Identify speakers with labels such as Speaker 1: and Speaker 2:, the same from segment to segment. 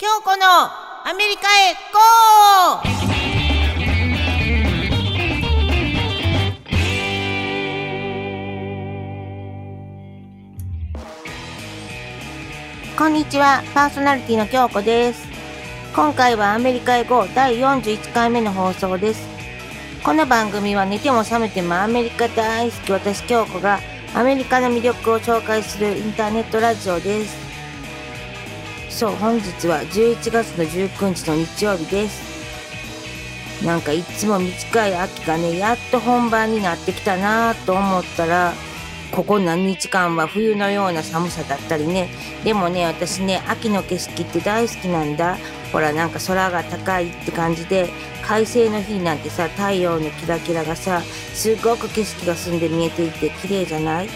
Speaker 1: 京子のアメリカへゴーこんにちは、パーソナリティの京子です。今回はアメリカへ GO 第41回目の放送です。この番組は寝ても覚めてもアメリカ大好き私京子がアメリカの魅力を紹介するインターネットラジオです。そう、本日は11月の19日の日曜日です。なんかいつも短い秋がね、やっと本番になってきたなぁと思ったら、ここ何日間は冬のような寒さだったりね。でもね、私ね、秋の景色って大好きなんだ。ほら、なんか空が高いって感じで、快晴の日なんてさ、太陽のキラキラがさ、すごく景色が澄んで見えていて綺麗じゃない？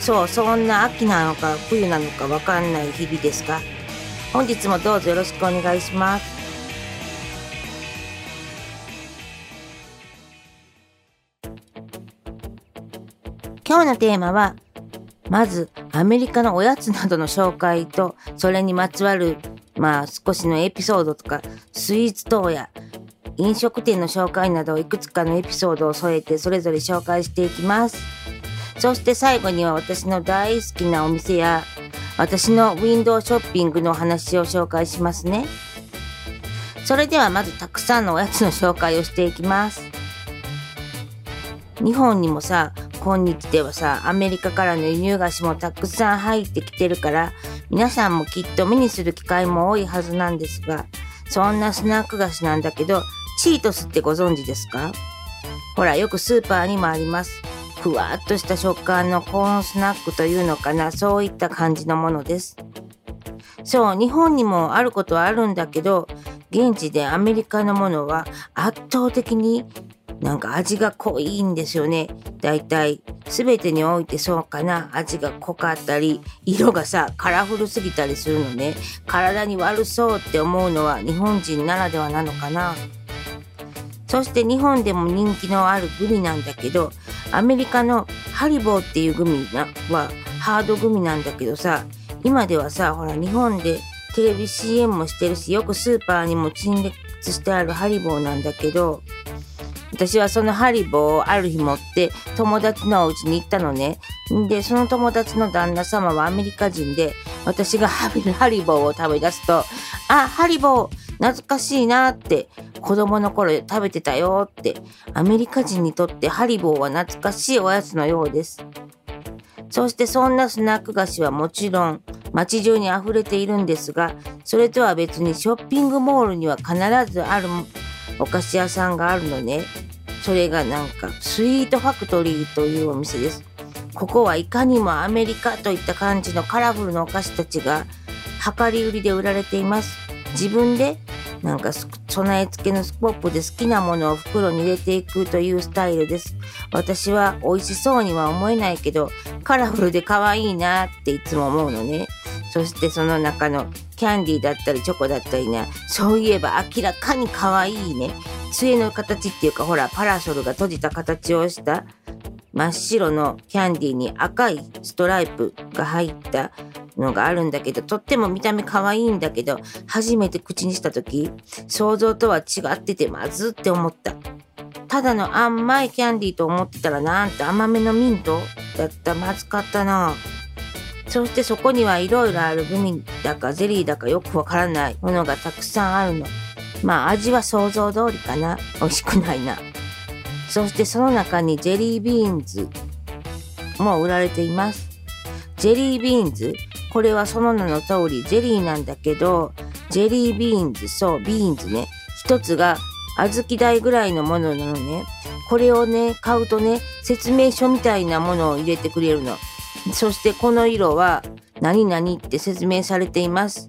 Speaker 1: そう、そんな秋なのか冬なのかわかんない日々ですか？本日もどうぞよろしくお願いします。今日のテーマは、まずアメリカのおやつなどの紹介と、それにまつわる、まあ少しのエピソードとか、スイーツ等や飲食店の紹介などいくつかのエピソードを添えてそれぞれ紹介していきます。そして最後には私の大好きなお店や私のウィンドウショッピングのお話を紹介しますね。それではまずたくさんのおやつの紹介をしていきます。日本にもさ、今日ではさ、アメリカからの輸入菓子もたくさん入ってきてるから、皆さんもきっと目にする機会も多いはずなんですが、そんなスナック菓子なんだけど、チートスってご存知ですか？ほら、よくスーパーにもあります。ふわっとした食感のコーンスナックというのかな、そういった感じのものです。そう、日本にもあることはあるんだけど、現地でアメリカのものは圧倒的になんか味が濃いんですよね。だいたい全てにおいてそうかな。味が濃かったり、色がさ、カラフルすぎたりするのね。体に悪そうって思うのは日本人ならではなのかな。そして日本でも人気のあるグミなんだけど、アメリカのハリボーっていうグミはハードグミなんだけどさ、今ではさ、ほら日本でテレビ CM もしてるし、よくスーパーにも陳列してあるハリボーなんだけど、私はそのハリボーをある日持って友達のお家に行ったのね。で、その友達の旦那様はアメリカ人で、私がハリボーを食べ出すと、あ、ハリボー、懐かしいなって、子供の頃食べてたよって、アメリカ人にとってハリボーは懐かしいおやつのようです。そしてそんなスナック菓子はもちろん街中に溢れているんですが、それとは別にショッピングモールには必ずあるお菓子屋さんがあるのね。それがなんかスイートファクトリーというお店です。ここはいかにもアメリカといった感じのカラフルなお菓子たちが量り売りで売られています。自分でなんか備え付けのスコップで好きなものを袋に入れていくというスタイルです。私は美味しそうには思えないけど、カラフルで可愛いなっていつも思うのね。そしてその中のキャンディーだったりチョコだったりね、そういえば明らかに可愛いね。杖の形っていうかほら、パラソルが閉じた形をした真っ白のキャンディーに赤いストライプが入ったのがあるんだけど、とっても見た目可愛いんだけど、初めて口にした時、想像とは違っててまずって思った。ただの甘いキャンディーと思ってたらなんて甘めのミントだった。まずかったな。そしてそこにはいろいろあるグミだかゼリーだかよくわからないものがたくさんあるの。まあ味は想像通りかな。美味しくないな。そしてその中にジェリービーンズも売られています。ジェリービーンズこれはその名の通りジェリーなんだけど、ジェリービーンズ、そう、ビーンズね。一つが小豆大ぐらいのものなのね。これをね、買うとね、説明書みたいなものを入れてくれるの。そしてこの色は何々って説明されています。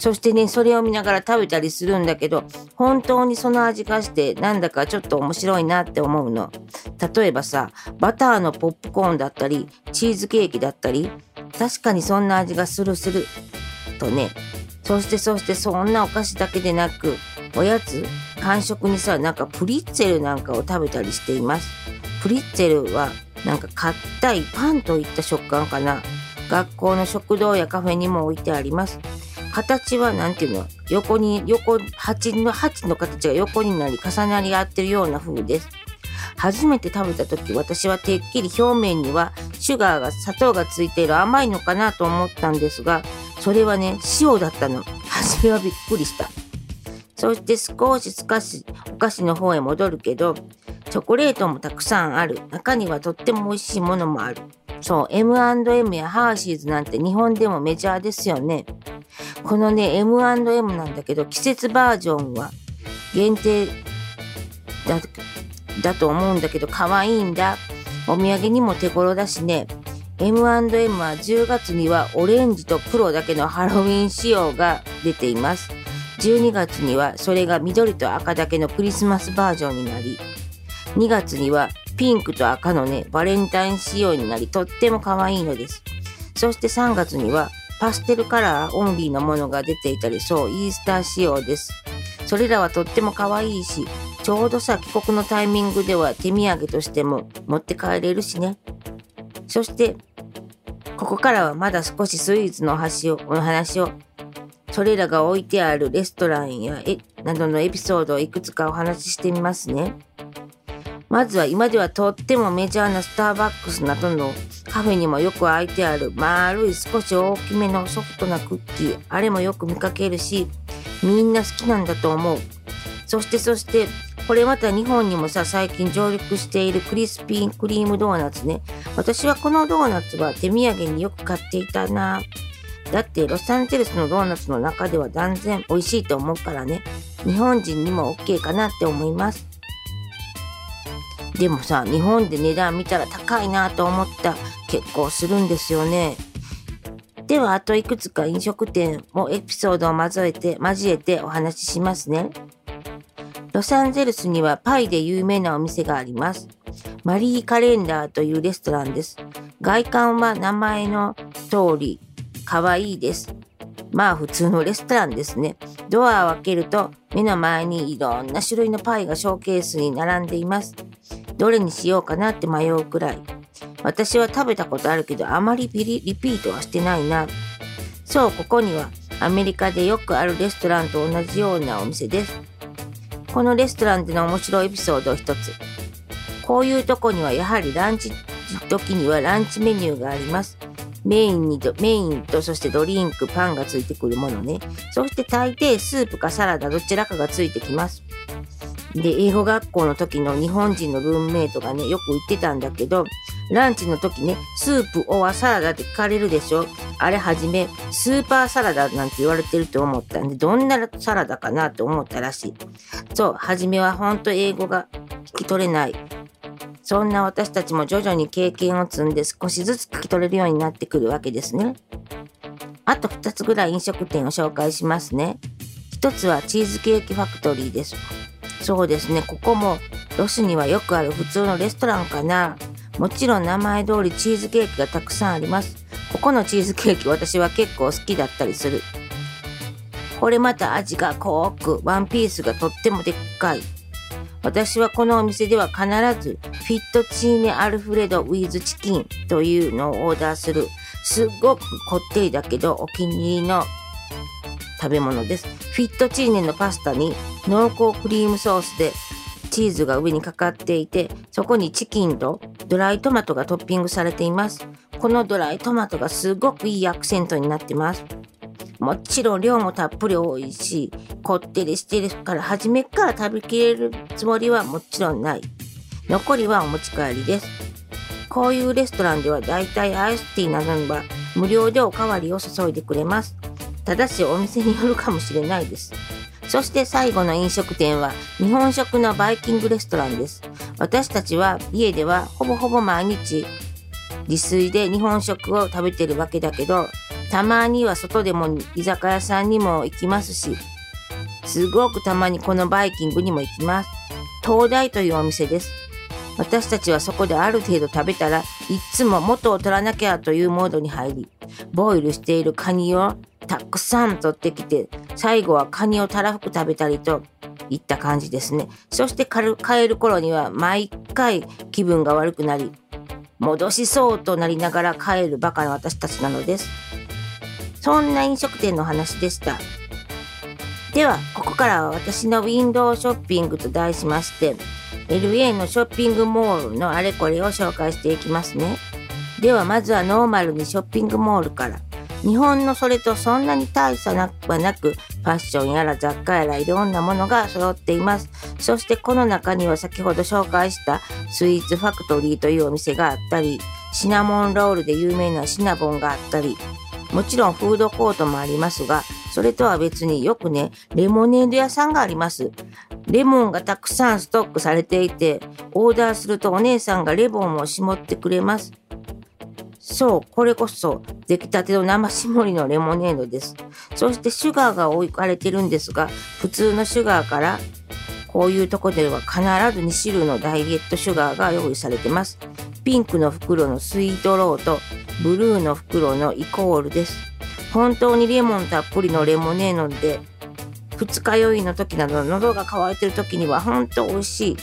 Speaker 1: そしてね、それを見ながら食べたりするんだけど、本当にその味がして、なんだかちょっと面白いなって思うの。例えばさ、バターのポップコーンだったり、チーズケーキだったり、確かにそんな味がするする。とね。そしてそしてそんなお菓子だけでなく、おやつ、間食にさ、なんかプリッツェルなんかを食べたりしています。プリッツェルは、なんか硬いパンといった食感かな。学校の食堂やカフェにも置いてあります。形は何ていうの？横に横鉢の鉢の形が横になり重なり合ってるような風です。初めて食べた時私はてっきり表面にはシュガーが砂糖がついている甘いのかなと思ったんですがそれはね塩だったの。初めはびっくりした。そして少し少しお菓子の方へ戻るけどチョコレートもたくさんある。中にはとっても美味しいものもある。そう M&M やハーシーズなんて日本でもメジャーですよねこのね M&M なんだけど季節バージョンは限定だだと思うんだけど可愛いんだ。お土産にも手頃だしね。M&M は10月にはオレンジと黒だけのハロウィン仕様が出ています。12月にはそれが緑と赤だけのクリスマスバージョンになり、2月にはピンクと赤のね、バレンタイン仕様になり、とっても可愛いのです。そして3月にはパステルカラーオンリーのものが出ていたり、そう、イースター仕様です。それらはとっても可愛いし、ちょうどさ、帰国のタイミングでは手土産としても持って帰れるしね。そして、ここからはまだ少しスイーツの話を、お話を、それらが置いてあるレストランやえなどのエピソードをいくつかお話ししてみますね。まずは今ではとってもメジャーなスターバックスなどのカフェにもよく空いてある丸い少し大きめのソフトなクッキー、あれもよく見かけるし、みんな好きなんだと思う。そしてそして、これまた日本にもさ、最近上陸しているクリスピークリームドーナツね。私はこのドーナツは手土産によく買っていたな。だってロサンゼルスのドーナツの中では断然美味しいと思うからね。日本人にも OK かなって思います。でもさ、日本で値段見たら高いなと思った結構するんですよね。では、あといくつか飲食店もエピソードを交えて、交えてお話ししますね。ロサンゼルスにはパイで有名なお店があります。マリーカレンダーというレストランです。外観は名前の通り、可愛いです。まあ普通のレストランですね。ドアを開けると目の前にいろんな種類のパイがショーケースに並んでいます。どれにしようかなって迷うくらい。私は食べたことあるけど、あまりリリピートはしてないな。そう、ここにはアメリカでよくあるレストランと同じようなお店です。このレストランでの面白いエピソードを一つ。こういうとこにはやはりランチ時にはランチメニューがあります。メインにメインとそしてドリンク、パンがついてくるものね。そして大抵スープかサラダどちらかがついてきます。で、英語学校の時の日本人のルームメイトがね、よく言ってたんだけど、ランチの時ね、スープオアサラダって聞かれるでしょ？あれはじめ、スーパーサラダなんて言われてると思ったんで、どんなサラダかなと思ったらしい。そう、はじめはほんと英語が聞き取れない。そんな私たちも徐々に経験を積んで少しずつ聞き取れるようになってくるわけですね。あと2つぐらい飲食店を紹介しますね。1つはチーズケーキファクトリーです。そうですね、ここもロスにはよくある普通のレストランかな。もちろん名前通りチーズケーキがたくさんあります。ここのチーズケーキ私は結構好きだったりする。これまた味が濃く、ワンピースがとってもでっかい。私はこのお店では必ずフィットチーネアルフレドウィズチキンというのをオーダーする。すっごくこってりだけどお気に入りの食べ物です。フィットチーネのパスタに濃厚クリームソースでチーズが上にかかっていて、そこにチキンとドライトマトがトッピングされています。このドライトマトがすごくいいアクセントになってます。もちろん量もたっぷり多いし、こってりしてるから初めから食べきれるつもりはもちろんない。残りはお持ち帰りです。こういうレストランではだいたいアイスティーなどには無料でおかわりを注いでくれます。ただしお店によるかもしれないです。そして最後の飲食店は日本食のバイキングレストランです。私たちは家ではほぼほぼ毎日自炊で日本食を食べてるわけだけど、たまには外でも居酒屋さんにも行きますし、すごくたまにこのバイキングにも行きます。東大というお店です。私たちはそこである程度食べたらいつも元を取らなきゃというモードに入り、ボイルしているカニをたくさん取ってきて、最後はカニをたらふく食べたりといった感じですね。そして帰る頃には毎回気分が悪くなり、戻しそうとなりながら帰るバカな私たちなのです。そんな飲食店の話でした。では、ここからは私のウィンドウショッピングと題しまして、LA のショッピングモールのあれこれを紹介していきますね。では、まずはノーマルにショッピングモールから。日本のそれとそんなに大差なくはなく、ファッションやら雑貨やらいろんなものが揃っています。そしてこの中には先ほど紹介したスイーツファクトリーというお店があったり、シナモンロールで有名なシナボンがあったり、もちろんフードコートもありますが、それとは別によくね、レモネード屋さんがあります。レモンがたくさんストックされていて、オーダーするとお姉さんがレモンを絞ってくれます。そう、これこそ出来たての生搾りのレモネードです。そしてシュガーが置かれてるんですが、普通のシュガーからこういうとこでは必ず2種類のダイエットシュガーが用意されてます。ピンクの袋のスイートローとブルーの袋のイコールです。本当にレモンたっぷりのレモネードで二日酔いの時など喉が渇いてる時には本当美味しい。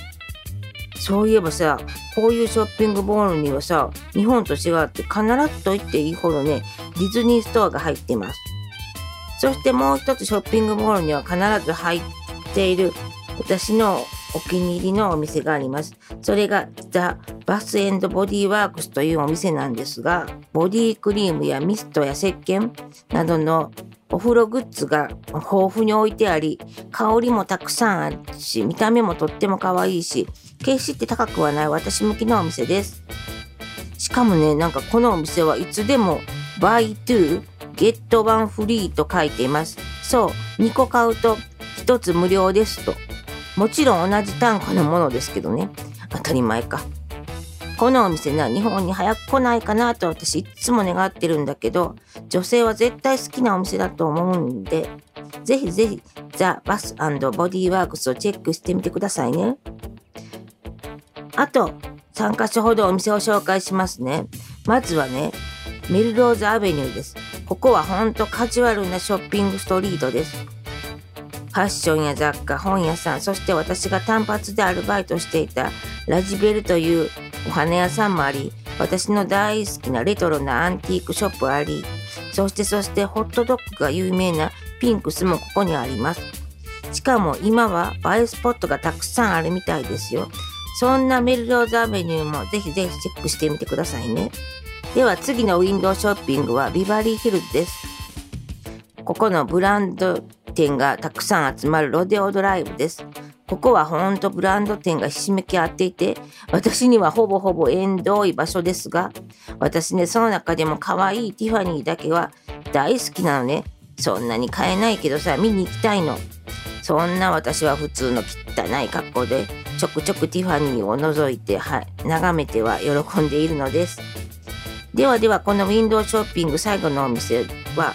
Speaker 1: そういえばさ、こういうショッピングボールにはさ、日本と違って必ずと言っていいほどね、ディズニーストアが入っています。そしてもう一つショッピングボールには必ず入っている私のお気に入りのお店があります。それがザ・バスエンドボディワークスというお店なんですが、ボディクリームやミストや石鹸などのお風呂グッズが豊富に置いてあり、香りもたくさんあるし、見た目もとっても可愛いし、決して高くはない私向きのお店です。しかもね、なんかこのお店はいつでも Buy to Get One Free と書いています。そう、2個買うと1つ無料ですと。もちろん同じ単価のものですけどね。当たり前か。このお店な、日本に早く来ないかなと私いつも願ってるんだけど、女性は絶対好きなお店だと思うんで、ぜひぜひザ・バスボディーワークスをチェックしてみてくださいね。あと、3カ所ほどお店を紹介しますね。まずはね、メルローズアベニューです。ここはほんとカジュアルなショッピングストリートです。ファッションや雑貨、本屋さん、そして私が単発でアルバイトしていたラジベルというお花屋さんもあり、私の大好きなレトロなアンティークショップあり、そしてそしてホットドッグが有名なピンクスもここにあります。しかも今は映えスポットがたくさんあるみたいですよ。そんなメルローズアベニューもぜひぜひチェックしてみてくださいね。では次のウィンドウショッピングはビバリーヒルズです。ここのブランド店がたくさん集まるロデオドライブです。ここはほんとブランド店がひしめき合っていて、私にはほぼほぼ縁遠い場所ですが、私ね、その中でも可愛いティファニーだけは大好きなのね。そんなに買えないけどさ、見に行きたいの。そんな私は普通の汚い格好で、ちょくちょくティファニーを覗いて、はい、眺めては喜んでいるのです。ではでは、このウィンドウショッピング最後のお店は、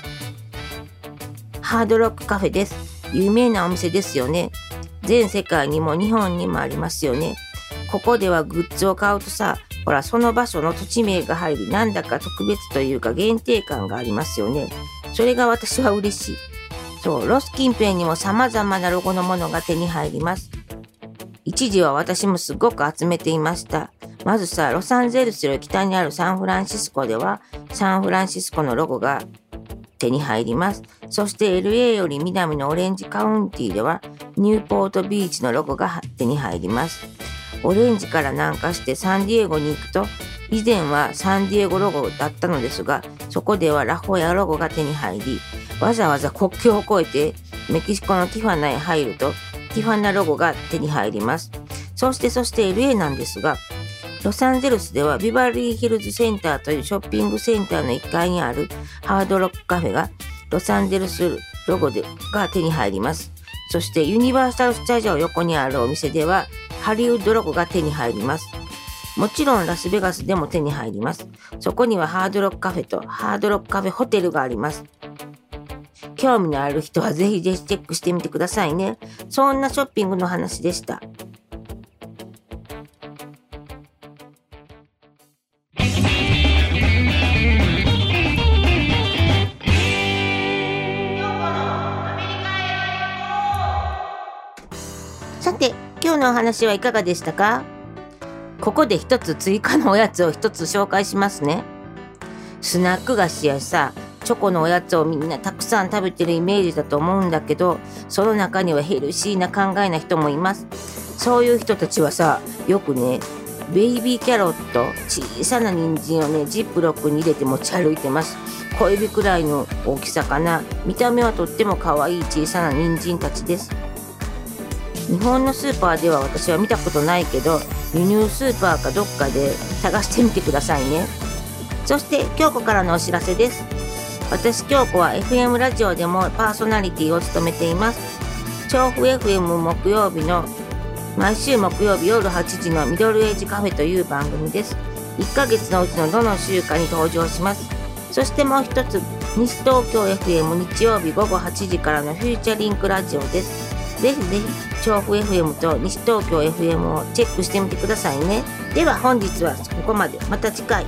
Speaker 1: ハードロックカフェです。有名なお店ですよね。全世界にも日本にもありますよね。ここではグッズを買うとさ、ほら、その場所の土地名が入り、なんだか特別というか限定感がありますよね。それが私は嬉しい。そう、ロス近辺にも様々なロゴのものが手に入ります。一時は私もすごく集めていました。まずさ、ロサンゼルスより北にあるサンフランシスコでは、サンフランシスコのロゴが手に入ります。そして LA より南のオレンジカウンティではニューポートビーチのロゴが手に入ります。オレンジから南下してサンディエゴに行くと以前はサンディエゴロゴだったのですがそこではラホヤロゴが手に入りわざわざ国境を越えてメキシコのティファナへ入るとティファナロゴが手に入ります。そしてそして LA なんですがロサンゼルスではビバリーヒルズセンターというショッピングセンターの1階にあるハードロックカフェがロサンゼルスロゴでが手に入ります。そしてユニバーサル・スタジオ横にあるお店ではハリウッドロゴが手に入ります。もちろんラスベガスでも手に入ります。そこにはハードロックカフェとハードロックカフェホテルがあります。興味のある人はぜひぜひチェックしてみてくださいね。そんなショッピングの話でした。さて今日のお話はいかがでしたか？ここで一つ追加のおやつを一つ紹介しますね。スナック菓子やさ、チョコのおやつをみんなたくさん食べてるイメージだと思うんだけどその中にはヘルシーな考えな人もいます。そういう人たちはさよくねベイビーキャロット小さな人参をねジップロックに入れて持ち歩いてます。小指くらいの大きさかな。見た目はとっても可愛い小さな人参たちです。日本のスーパーでは私は見たことないけど輸入スーパーかどっかで探してみてくださいね。そして京子からのお知らせです。私京子は FM ラジオでもパーソナリティを務めています。調布 FM 木曜日の毎週木曜日夜8時のミドルエイジカフェという番組です。1ヶ月のうちのどの週かに登場します。そしてもう一つ西東京 FM 日曜日午後8時からのフューチャリンクラジオです。ぜひぜひ調布 FM と西東京 FM をチェックしてみてくださいね。では本日はここまで。また次回。